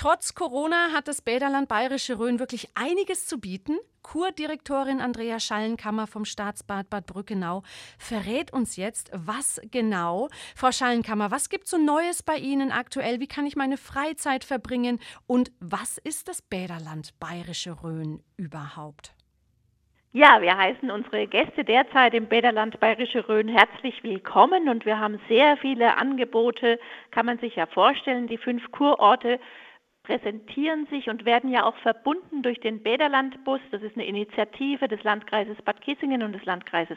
Trotz Corona hat das Bäderland Bayerische Rhön wirklich einiges zu bieten. Kurdirektorin Andrea Schallenkammer vom Staatsbad Bad Brückenau verrät uns jetzt, was genau. Frau Schallenkammer, was gibt so Neues bei Ihnen aktuell? Wie kann ich meine Freizeit verbringen? Und was ist das Bäderland Bayerische Rhön überhaupt? Ja, wir heißen unsere Gäste derzeit im Bäderland Bayerische Rhön herzlich willkommen und wir haben sehr viele Angebote, kann man sich ja vorstellen. Die fünf Kurorte präsentieren sich und werden ja auch verbunden durch den Bäderlandbus. Das ist eine Initiative des Landkreises Bad Kissingen und des Landkreises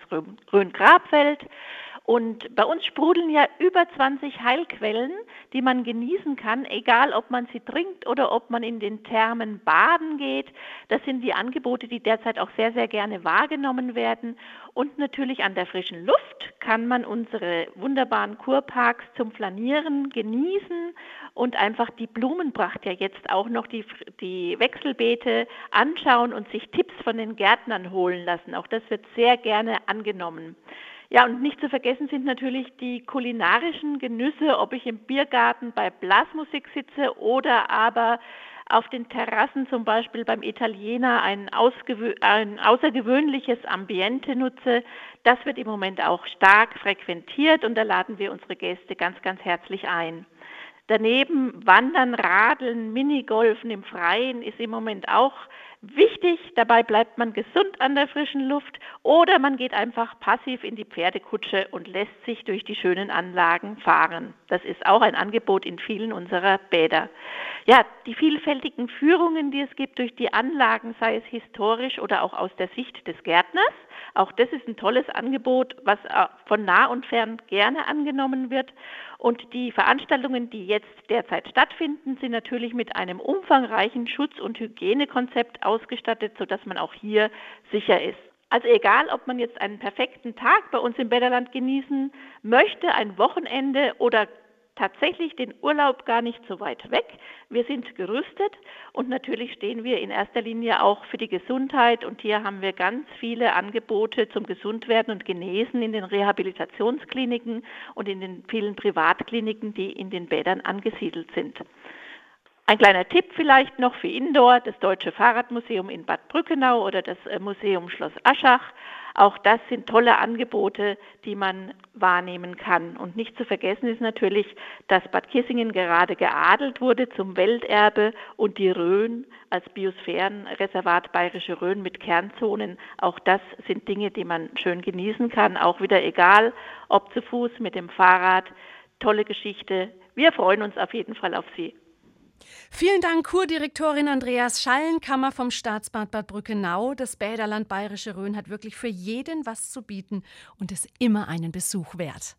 Rhön-Grabfeld. Und bei uns sprudeln ja über 20 Heilquellen, die man genießen kann, egal ob man sie trinkt oder ob man in den Thermen baden geht. Das sind die Angebote, die derzeit auch sehr, sehr gerne wahrgenommen werden. Und natürlich an der frischen Luft kann man unsere wunderbaren Kurparks zum Flanieren genießen und einfach die Blumenpracht ja jetzt auch noch die, die Wechselbeete anschauen und sich Tipps von den Gärtnern holen lassen. Auch das wird sehr gerne angenommen. Ja, und nicht zu vergessen sind natürlich die kulinarischen Genüsse, ob ich im Biergarten bei Blasmusik sitze oder aber auf den Terrassen zum Beispiel beim Italiener ein, ein, außergewöhnliches Ambiente nutze. Das wird im Moment auch stark frequentiert und da laden wir unsere Gäste ganz, ganz herzlich ein. Daneben Wandern, Radeln, Minigolfen im Freien ist im Moment auch wichtig. Dabei bleibt man gesund an der frischen Luft oder man geht einfach passiv in die Pferdekutsche und lässt sich durch die schönen Anlagen fahren. Das ist auch ein Angebot in vielen unserer Bäder. Ja, die vielfältigen Führungen, die es gibt durch die Anlagen, sei es historisch oder auch aus der Sicht des Gärtners, auch das ist ein tolles Angebot, was äh, von nah und fern gerne angenommen wird. Und die Veranstaltungen, die jetzt derzeit stattfinden, sind natürlich mit einem umfangreichen Schutz- und Hygienekonzept ausgestattet, sodass man auch hier sicher ist. Also egal, ob man jetzt einen perfekten Tag bei uns im Bäderland genießen möchte, ein Wochenende oder tatsächlich den Urlaub gar nicht so weit weg. Wir sind gerüstet und natürlich stehen wir in erster Linie auch für die Gesundheit und hier haben wir ganz viele Angebote zum Gesundwerden und Genesen in den Rehabilitationskliniken und in den vielen Privatkliniken, die in den Bädern angesiedelt sind. Ein kleiner Tipp vielleicht noch für Indoor, das Deutsche Fahrradmuseum in Bad Brückenau oder das äh, Museum Schloss Aschach. Auch das sind tolle Angebote, die man wahrnehmen kann. Und nicht zu vergessen ist natürlich, dass Bad Kissingen gerade geadelt wurde zum Welterbe und die Rhön als Biosphärenreservat Bayerische Rhön mit Kernzonen. Auch das sind Dinge, die man schön genießen kann. Auch wieder egal, ob zu Fuß, mit dem Fahrrad. Tolle Geschichte. Wir freuen uns auf jeden Fall auf Sie. Vielen Dank, Kurdirektorin Andreas Schallenkammer vom Staatsbad Bad Brückenau. Das Bäderland Bayerische Rhön hat wirklich für jeden was zu bieten und ist immer einen Besuch wert.